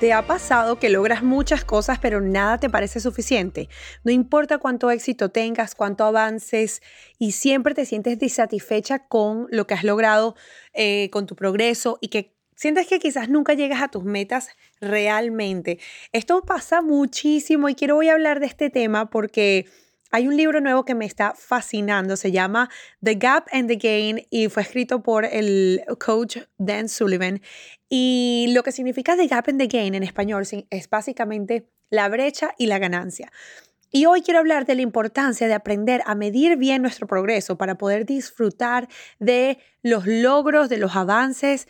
¿Te ha pasado que logras muchas cosas pero nada te parece suficiente? No importa cuánto éxito tengas, cuánto avances y siempre te sientes disatisfecha con lo que has logrado, eh, con tu progreso y que sientes que quizás nunca llegas a tus metas realmente. Esto pasa muchísimo y quiero voy a hablar de este tema porque hay un libro nuevo que me está fascinando, se llama The Gap and the Gain y fue escrito por el coach Dan Sullivan. Y lo que significa The Gap and the Gain en español es básicamente la brecha y la ganancia. Y hoy quiero hablar de la importancia de aprender a medir bien nuestro progreso para poder disfrutar de los logros, de los avances,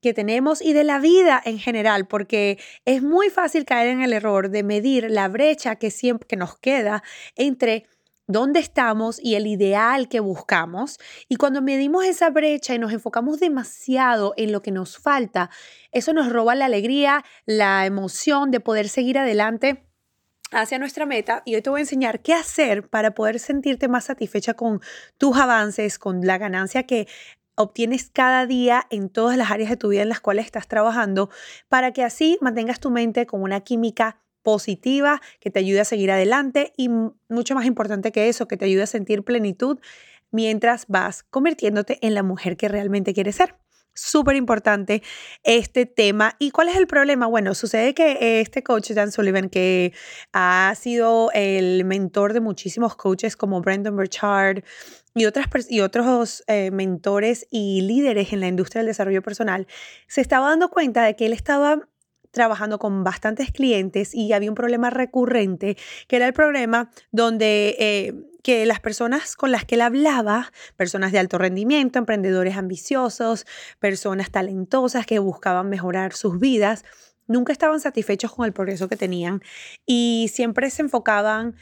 que tenemos y de la vida en general, porque es muy fácil caer en el error de medir la brecha que siempre que nos queda entre dónde estamos y el ideal que buscamos. Y cuando medimos esa brecha y nos enfocamos demasiado en lo que nos falta, eso nos roba la alegría, la emoción de poder seguir adelante hacia nuestra meta y hoy te voy a enseñar qué hacer para poder sentirte más satisfecha con tus avances, con la ganancia que obtienes cada día en todas las áreas de tu vida en las cuales estás trabajando, para que así mantengas tu mente con una química positiva que te ayude a seguir adelante y mucho más importante que eso, que te ayude a sentir plenitud mientras vas convirtiéndote en la mujer que realmente quieres ser súper importante este tema. ¿Y cuál es el problema? Bueno, sucede que este coach, Dan Sullivan, que ha sido el mentor de muchísimos coaches como Brandon Burchard y, otras, y otros eh, mentores y líderes en la industria del desarrollo personal, se estaba dando cuenta de que él estaba trabajando con bastantes clientes y había un problema recurrente, que era el problema donde eh, que las personas con las que él hablaba, personas de alto rendimiento, emprendedores ambiciosos, personas talentosas que buscaban mejorar sus vidas, nunca estaban satisfechos con el progreso que tenían y siempre se enfocaban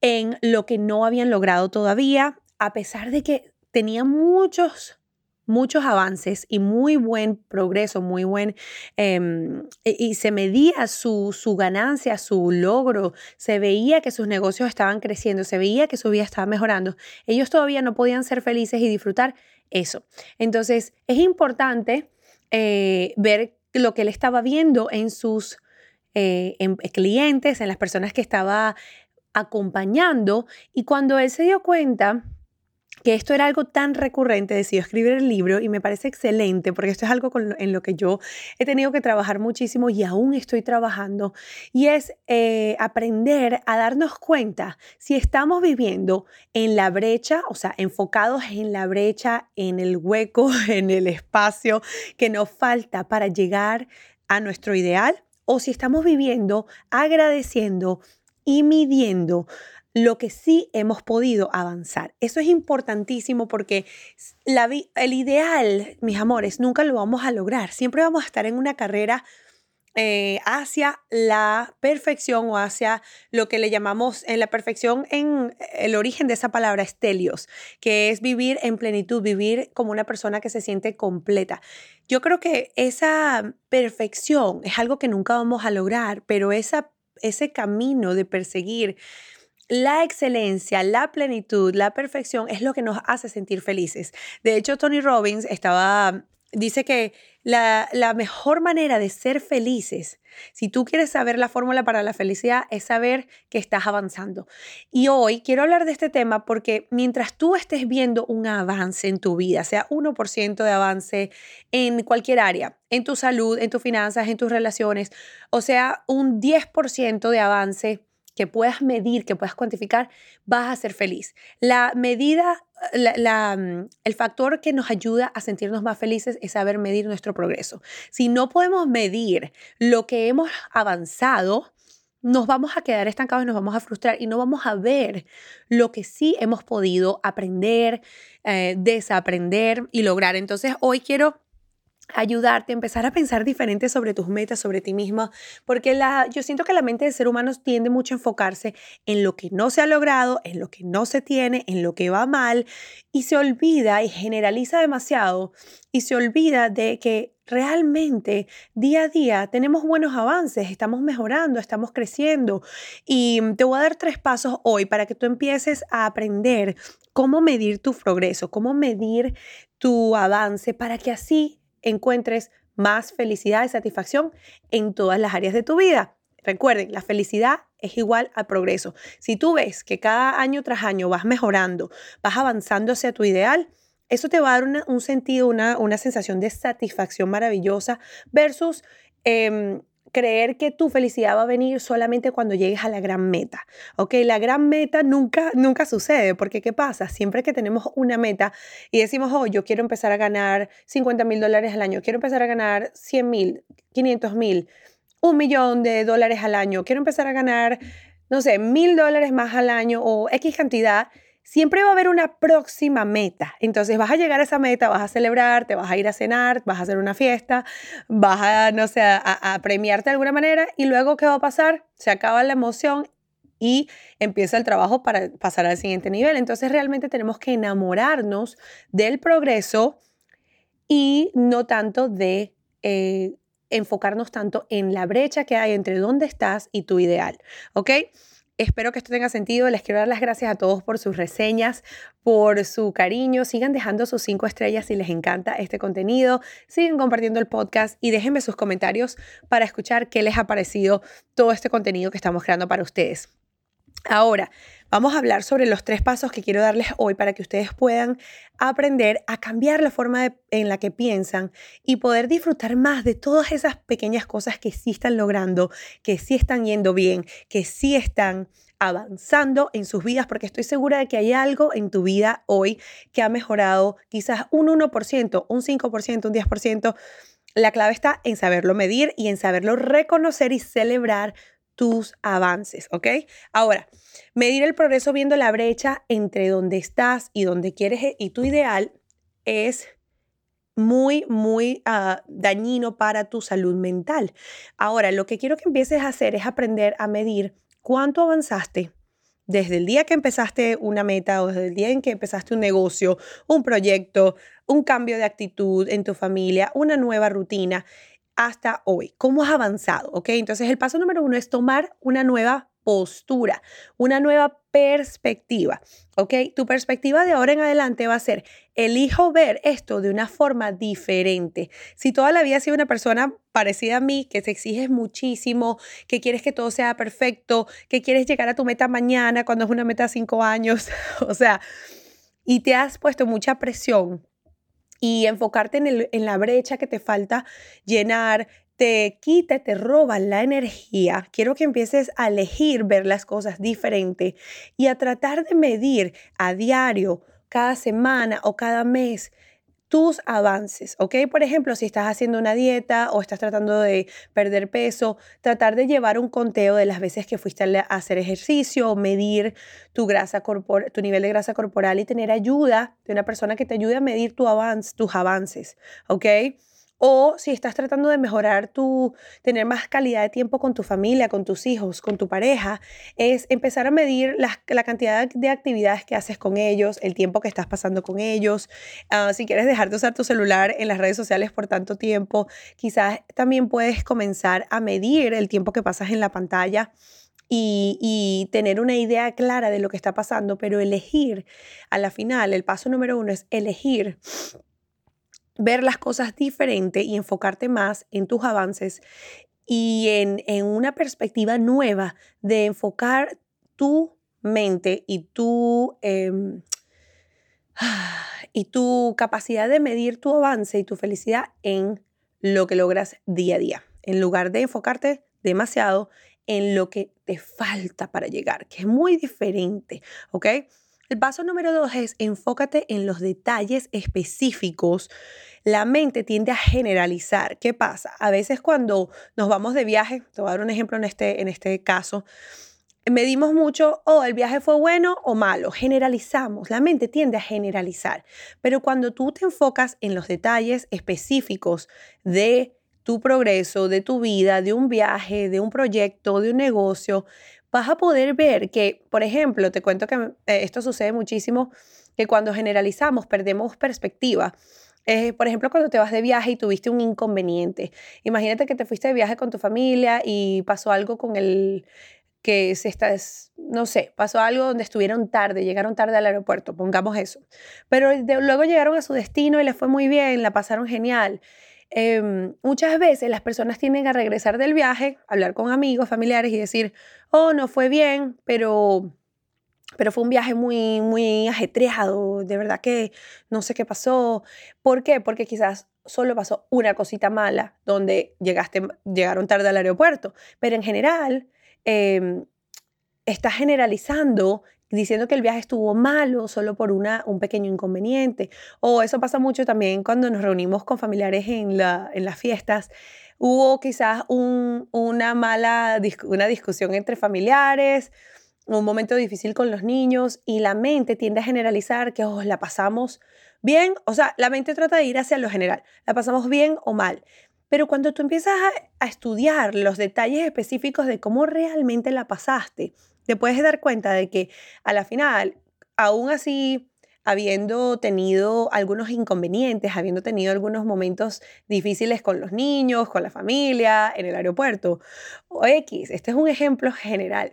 en lo que no habían logrado todavía, a pesar de que tenían muchos muchos avances y muy buen progreso, muy buen, em, y se medía su, su ganancia, su logro, se veía que sus negocios estaban creciendo, se veía que su vida estaba mejorando. Ellos todavía no podían ser felices y disfrutar eso. Entonces, es importante eh, ver lo que él estaba viendo en sus eh, en clientes, en las personas que estaba acompañando, y cuando él se dio cuenta, que esto era algo tan recurrente, decidió escribir el libro y me parece excelente porque esto es algo en lo que yo he tenido que trabajar muchísimo y aún estoy trabajando y es eh, aprender a darnos cuenta si estamos viviendo en la brecha, o sea, enfocados en la brecha, en el hueco, en el espacio que nos falta para llegar a nuestro ideal o si estamos viviendo agradeciendo y midiendo lo que sí hemos podido avanzar. Eso es importantísimo porque la el ideal, mis amores, nunca lo vamos a lograr. Siempre vamos a estar en una carrera eh, hacia la perfección o hacia lo que le llamamos en la perfección en el origen de esa palabra estelios, que es vivir en plenitud, vivir como una persona que se siente completa. Yo creo que esa perfección es algo que nunca vamos a lograr, pero esa, ese camino de perseguir la excelencia, la plenitud, la perfección es lo que nos hace sentir felices. De hecho, Tony Robbins estaba, dice que la, la mejor manera de ser felices, si tú quieres saber la fórmula para la felicidad, es saber que estás avanzando. Y hoy quiero hablar de este tema porque mientras tú estés viendo un avance en tu vida, sea 1% de avance en cualquier área, en tu salud, en tus finanzas, en tus relaciones, o sea, un 10% de avance, que puedas medir, que puedas cuantificar, vas a ser feliz. La medida, mm, el factor que nos ayuda a sentirnos más felices es saber medir nuestro progreso. Si no podemos medir lo que hemos avanzado, nos vamos a quedar estancados nos vamos a frustrar y no vamos a ver lo que sí hemos podido aprender, eh, desaprender y lograr. Entonces, hoy quiero ayudarte a empezar a pensar diferente sobre tus metas, sobre ti misma, porque la, yo siento que la mente del ser humano tiende mucho a enfocarse en lo que no se ha logrado, en lo que no se tiene, en lo que va mal, y se olvida y generaliza demasiado, y se olvida de que realmente día a día tenemos buenos avances, estamos mejorando, estamos creciendo, y te voy a dar tres pasos hoy para que tú empieces a aprender cómo medir tu progreso, cómo medir tu avance, para que así encuentres más felicidad y satisfacción en todas las áreas de tu vida. Recuerden, la felicidad es igual al progreso. Si tú ves que cada año tras año vas mejorando, vas avanzando hacia tu ideal, eso te va a dar un sentido, una, una, sensación de satisfacción maravillosa versus em, creer que tu felicidad va a venir solamente cuando llegues a la gran meta. ¿Ok? La gran meta nunca, nunca sucede, porque ¿qué pasa? Siempre que tenemos una meta y decimos, oh, yo quiero empezar a ganar 50 mil dólares al año, quiero empezar a ganar 100 mil, 500 mil, un millón de dólares al año, quiero empezar a ganar, no sé, mil dólares más al año o X cantidad, siempre va a haber una próxima meta. Entonces vas a llegar a esa meta, vas a celebrar, te vas a ir a cenar, vas a hacer una fiesta, vas a, no sé, a, premiarte de alguna manera y luego ¿qué va a pasar? Se acaba la emoción y empieza el trabajo para pasar al siguiente nivel. Entonces realmente tenemos que enamorarnos del progreso y no tanto de... Eh, enfocarnos tanto en la brecha que hay entre dónde estás y tu ideal, ¿ok? Espero que esto tenga sentido. Les quiero dar las gracias a todos por sus reseñas, por su cariño. Sigan dejando sus cinco estrellas si les encanta este contenido. Sigan compartiendo el podcast y déjenme sus comentarios para escuchar qué les ha parecido todo este contenido que estamos creando para ustedes. Ahora, vamos a hablar sobre los tres pasos que quiero darles hoy para que ustedes puedan aprender a cambiar la forma en la que piensan y poder disfrutar más de todas esas pequeñas cosas que sí están logrando, que sí están yendo bien, que sí están avanzando en sus vidas, porque estoy segura de que hay algo en tu vida hoy que ha mejorado quizás un 1%, un 5%, un 10%. La clave está en saberlo medir y en saberlo reconocer y celebrar tus avances, ¿ok? Ahora, medir el progreso viendo la brecha entre donde estás y donde quieres e, y tu ideal es muy, muy ah, dañino para tu salud mental. Ahora, lo que quiero que empieces a hacer es aprender a medir cuánto avanzaste desde el día que empezaste una meta o desde el día en que empezaste un negocio, un proyecto, un cambio de actitud en tu familia, una nueva rutina hasta hoy? ¿Cómo has avanzado? ¿Ok? Entonces el paso número uno es tomar una nueva postura, una nueva perspectiva, ¿ok? Tu perspectiva de ahora en adelante va a ser, elijo ver esto de una forma diferente. Si toda la vida has sido una persona parecida a mí, que te exiges muchísimo, que quieres que todo sea perfecto, que quieres llegar a tu meta mañana cuando es una meta de cinco años, o sea, y te has puesto mucha presión y enfocarte en, en la brecha que te falta llenar, te quita, te roba la energía, quiero que empieces a elegir ver las cosas diferente y a tratar de medir a diario, cada semana o cada mes tus avances, ¿ok? Por ejemplo, si estás haciendo una dieta o estás tratando de perder peso, tratar de llevar un conteo de las veces que fuiste a hacer ejercicio, medir tu grasa tu nivel de grasa corporal y tener ayuda de una persona que te ayude a medir tu avance, tus avances, ¿ok? O si estás tratando de mejorar tu, tener más calidad de tiempo con tu familia, con tus hijos, con tu pareja, es empezar a medir la, cantidad de actividades que haces con ellos, el tiempo que estás pasando con ellos. Ah, si quieres dejar de usar tu celular en las redes sociales por tanto tiempo, quizás también puedes comenzar a medir el tiempo que pasas en la pantalla. Y, tener una idea clara de lo que está pasando, pero elegir a la final, el paso número uno es elegir ver las cosas diferente y enfocarte más en tus avances y en, una perspectiva nueva de enfocar tu mente y tu, em, y tu capacidad de medir tu avance y tu felicidad en lo que logras día a día, en lugar de enfocarte demasiado en lo que te falta para llegar, que es muy diferente, ¿ok? El paso número dos es enfócate en los detalles específicos. La mente tiende a generalizar. ¿Qué pasa? A veces cuando nos vamos de viaje, te voy a dar un ejemplo en este, en este caso, medimos mucho, oh, el viaje fue bueno o malo, generalizamos, la mente tiende a generalizar, pero cuando tú te enfocas en los detalles específicos de tu progreso, de tu vida, de un viaje, de un proyecto, de un negocio, vas a poder ver que, por ejemplo, te cuento que eh, esto sucede muchísimo, que cuando generalizamos perdemos perspectiva. Eh, por ejemplo, cuando te vas de viaje y tuviste un inconveniente. Imagínate que te fuiste de viaje con tu familia y pasó algo con el, que se está, no sé, pasó algo donde estuvieron tarde, llegaron tarde al aeropuerto, pongamos eso. Pero luego llegaron a su destino y les fue muy bien, la pasaron genial. Em, muchas veces las personas tienden a regresar del viaje, hablar con amigos, familiares y decir, oh, no fue bien, pero, pero fue un viaje muy, muy ajetreado, de verdad que no sé qué pasó. ¿Por qué? Porque quizás solo pasó una cosita mala donde llegaste, llegaron tarde al aeropuerto, pero en general eh, estás generalizando diciendo que el viaje estuvo malo solo por una, un pequeño inconveniente. O eso pasa mucho también cuando nos reunimos con familiares en, la, en las fiestas. Hubo quizás un, una mala una discusión entre familiares, un momento difícil con los niños y la mente tiende a generalizar que oh, la pasamos bien, o sea, la mente trata de ir hacia lo general, la pasamos bien o mal. Pero cuando tú empiezas a, estudiar los detalles específicos de cómo realmente la pasaste, te puedes dar cuenta de que a la final, aún así, habiendo tenido algunos inconvenientes, habiendo tenido algunos momentos difíciles con los niños, con la familia, en el aeropuerto, o X, este es un ejemplo general.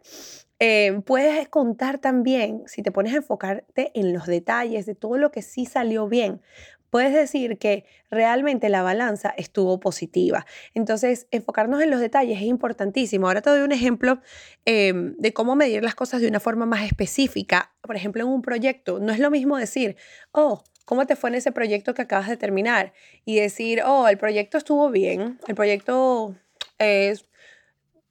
Eh, puedes contar también, si te pones a enfocarte en los detalles de todo lo que sí salió bien, puedes decir que realmente la balanza estuvo positiva. Entonces, enfocarnos en los detalles es importantísimo. Ahora te doy un ejemplo em, de cómo medir las cosas de una forma más específica. Por ejemplo, en un proyecto, no es lo mismo decir, oh, ¿cómo te fue en ese proyecto que acabas de terminar? Y decir, oh, el proyecto estuvo bien, el proyecto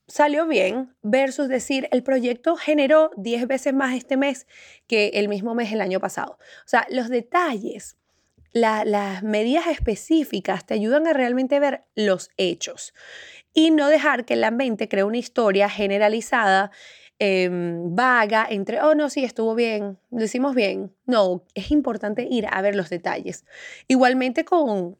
salió bien versus decir el proyecto generó 10 veces más este mes que el mismo mes el año pasado. O sea, los detalles las medidas específicas te ayudan a realmente ver los hechos y no dejar que la mente cree una historia generalizada, em, vaga, entre, oh, no, sí, estuvo bien, lo hicimos bien. No, es importante ir a ver los detalles. Igualmente con,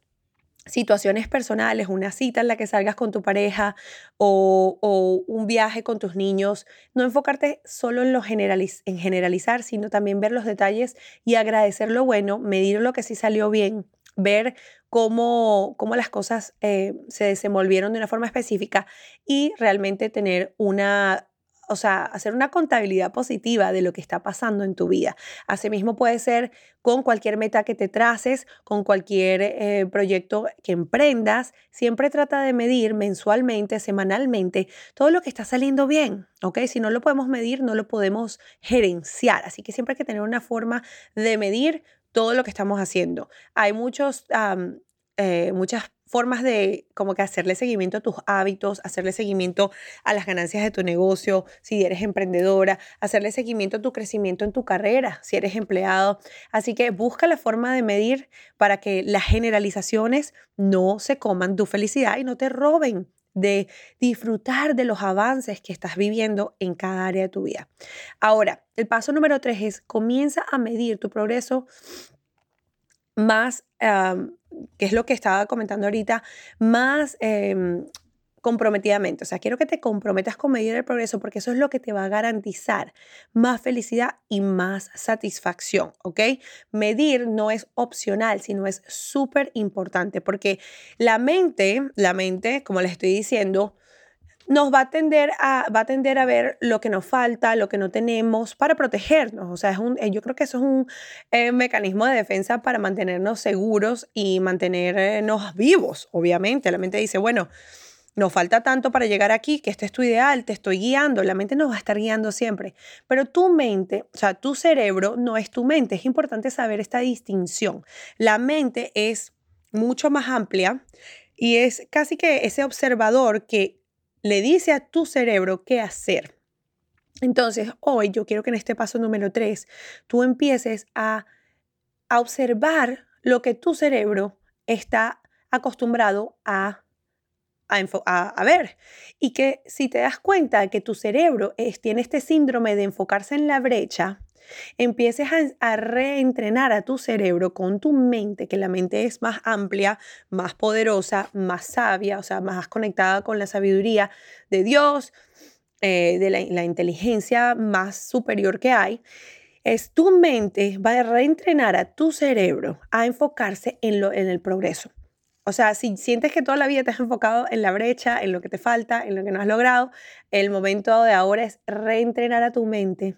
situaciones personales, una cita en la que salgas con tu pareja o, un viaje con tus niños, no enfocarte solo en, lo en generalizar, sino también ver los detalles y agradecer lo bueno, medir lo que sí salió bien, ver cómo, cómo las cosas eh, se desenvolvieron de una forma específica y realmente tener una o sea, hacer una contabilidad positiva de lo que está pasando en tu vida. Asimismo puede ser con cualquier meta que te traces, con cualquier eh, proyecto que emprendas. Siempre trata de medir mensualmente, semanalmente, todo lo que está saliendo bien, ¿ok? Si no lo podemos medir, no lo podemos gerenciar. Así que siempre hay que tener una forma de medir todo lo que estamos haciendo. Hay muchos, eh, muchas formas de como que hacerle seguimiento a tus hábitos, hacerle seguimiento a las ganancias de tu negocio, si eres emprendedora, hacerle seguimiento a tu crecimiento en tu carrera, si eres empleado. Así que busca la forma de medir para que las generalizaciones no se coman tu felicidad y no te roben de disfrutar de los avances que estás viviendo en cada área de tu vida. Ahora, el paso número tres es comienza a medir tu progreso más que es lo que estaba comentando ahorita, más em, comprometidamente. O sea, quiero que te comprometas con medir el progreso porque eso es lo que te va a garantizar más felicidad y más satisfacción, ¿ok? Medir no es opcional, sino es súper importante porque la mente, la mente, como les estoy diciendo, nos va a, tender a, va a tender a ver lo que nos falta, lo que no tenemos para protegernos. O sea, es un, eh, yo creo que eso es un eh, mecanismo de defensa para mantenernos seguros y mantenernos vivos, obviamente. La mente dice, bueno, nos falta tanto para llegar aquí, que este es tu ideal, te estoy guiando. La mente nos va a estar guiando siempre. Pero tu mente, o sea, tu cerebro no es tu mente. Es importante saber esta distinción. La mente es mucho más amplia y es casi que ese observador que le dice a tu cerebro qué hacer. Entonces, hoy yo quiero que en este paso número 3 tú empieces a, observar lo que tu cerebro está acostumbrado a a, ver. Y que si te das cuenta que tu cerebro tiene este síndrome de enfocarse en la brecha, empieces a, reentrenar a tu cerebro con tu mente, que la mente es más amplia, más poderosa, más sabia, o sea, más conectada con la sabiduría de Dios, eh, de la, inteligencia más superior que hay, es tu mente va a reentrenar a tu cerebro a enfocarse en, lo, en el progreso. O sea, si sientes que toda la vida te has enfocado en la brecha, en lo que te falta, en lo que no has logrado, el momento de ahora es reentrenar a tu mente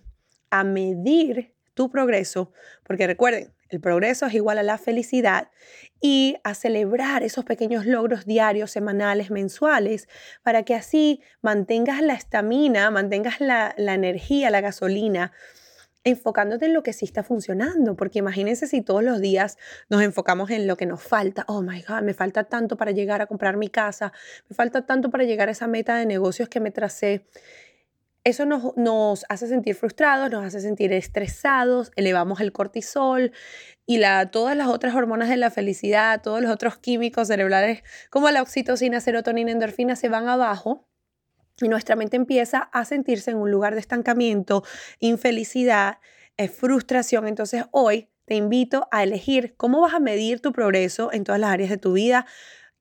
a medir tu progreso, porque recuerden, el progreso es igual a la felicidad y a celebrar esos pequeños logros diarios, semanales, mensuales, para que así mantengas la estamina, mantengas la, la energía, la gasolina enfocándote en lo que sí está funcionando, porque imagínense si todos los días nos enfocamos en lo que nos falta, oh my God, me falta tanto para llegar a comprar mi casa, me falta tanto para llegar a esa meta de negocios que me tracé. Eso nos, nos hace sentir frustrados, nos hace sentir estresados, elevamos el cortisol y la, todas las otras hormonas de la felicidad, todos los otros químicos cerebrales como la oxitocina, serotonina, endorfina se van abajo y nuestra mente empieza a sentirse en un lugar de estancamiento, infelicidad, eh, frustración. Entonces hoy te invito a elegir cómo vas a medir tu progreso en todas las áreas de tu vida.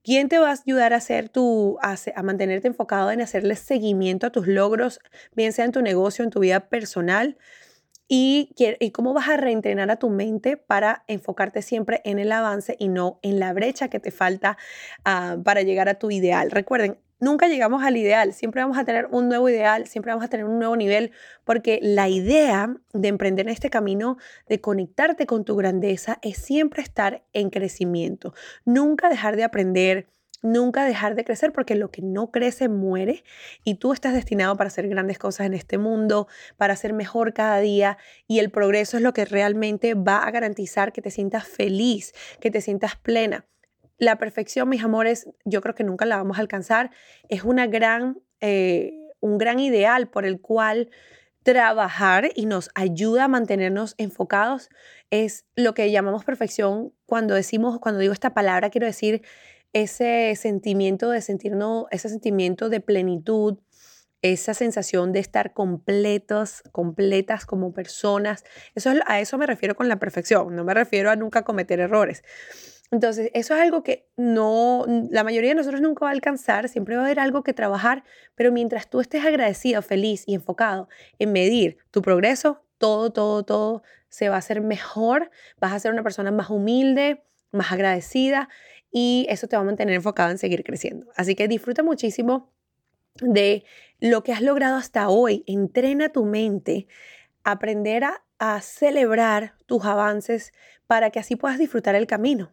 ¿Quién te va a ayudar a, hacer tu, a, mantenerte enfocado en hacerle seguimiento a tus logros, bien sea en tu negocio, en tu vida personal? Y, y, cómo vas a reentrenar a tu mente para enfocarte siempre en el avance y no en la brecha que te falta ah, para llegar a tu ideal. Recuerden, nunca llegamos al ideal, siempre vamos a tener un nuevo ideal, siempre vamos a tener un nuevo nivel, porque la idea de emprender en este camino, de conectarte con tu grandeza, es siempre estar en crecimiento, nunca dejar de aprender. Nunca dejar de crecer porque lo que no crece muere y tú estás destinado para hacer grandes cosas en este mundo, para ser mejor cada día y el progreso es lo que realmente va a garantizar que te sientas feliz, que te sientas plena. La perfección, mis amores, yo creo que nunca la vamos a alcanzar. Es una gran, eh, un gran ideal por el cual trabajar y nos ayuda a mantenernos enfocados. Es lo que llamamos perfección. Cuando decimos, cuando digo esta palabra, quiero decir ese sentimiento de sentirnos, ese sentimiento de plenitud, esa sensación de estar completos, completas como personas. Eso, a eso me refiero con la perfección, no me refiero a nunca cometer errores. Entonces, eso es algo que no, la mayoría de nosotros nunca va a alcanzar, siempre va a haber algo que trabajar, pero mientras tú estés agradecido, feliz y enfocado en medir tu progreso, todo, todo, todo se va a hacer mejor, vas a ser una persona más humilde, más agradecida y eso te va a mantener enfocado en seguir creciendo. Así que disfruta muchísimo de lo que has logrado hasta hoy, entrena tu mente, aprender a, a celebrar tus avances para que así puedas disfrutar el camino.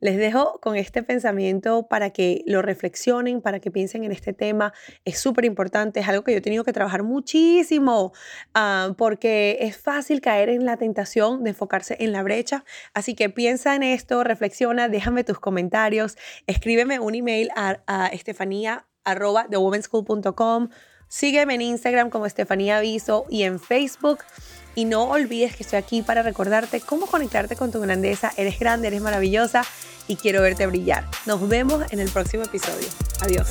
Les dejo con este pensamiento para que lo reflexionen, para que piensen en este tema. Es súper importante, es algo que yo he tenido que trabajar muchísimo ah, porque es fácil caer en la tentación de enfocarse en la brecha. Así que piensa en esto, reflexiona, déjame tus comentarios, escríbeme un email a, a estefanía Sígueme en Instagram como Estefanía Aviso y en Facebook. Y no olvides que estoy aquí para recordarte cómo conectarte con tu grandeza. Eres grande, eres maravillosa y quiero verte brillar. Nos vemos en el próximo episodio. Adiós.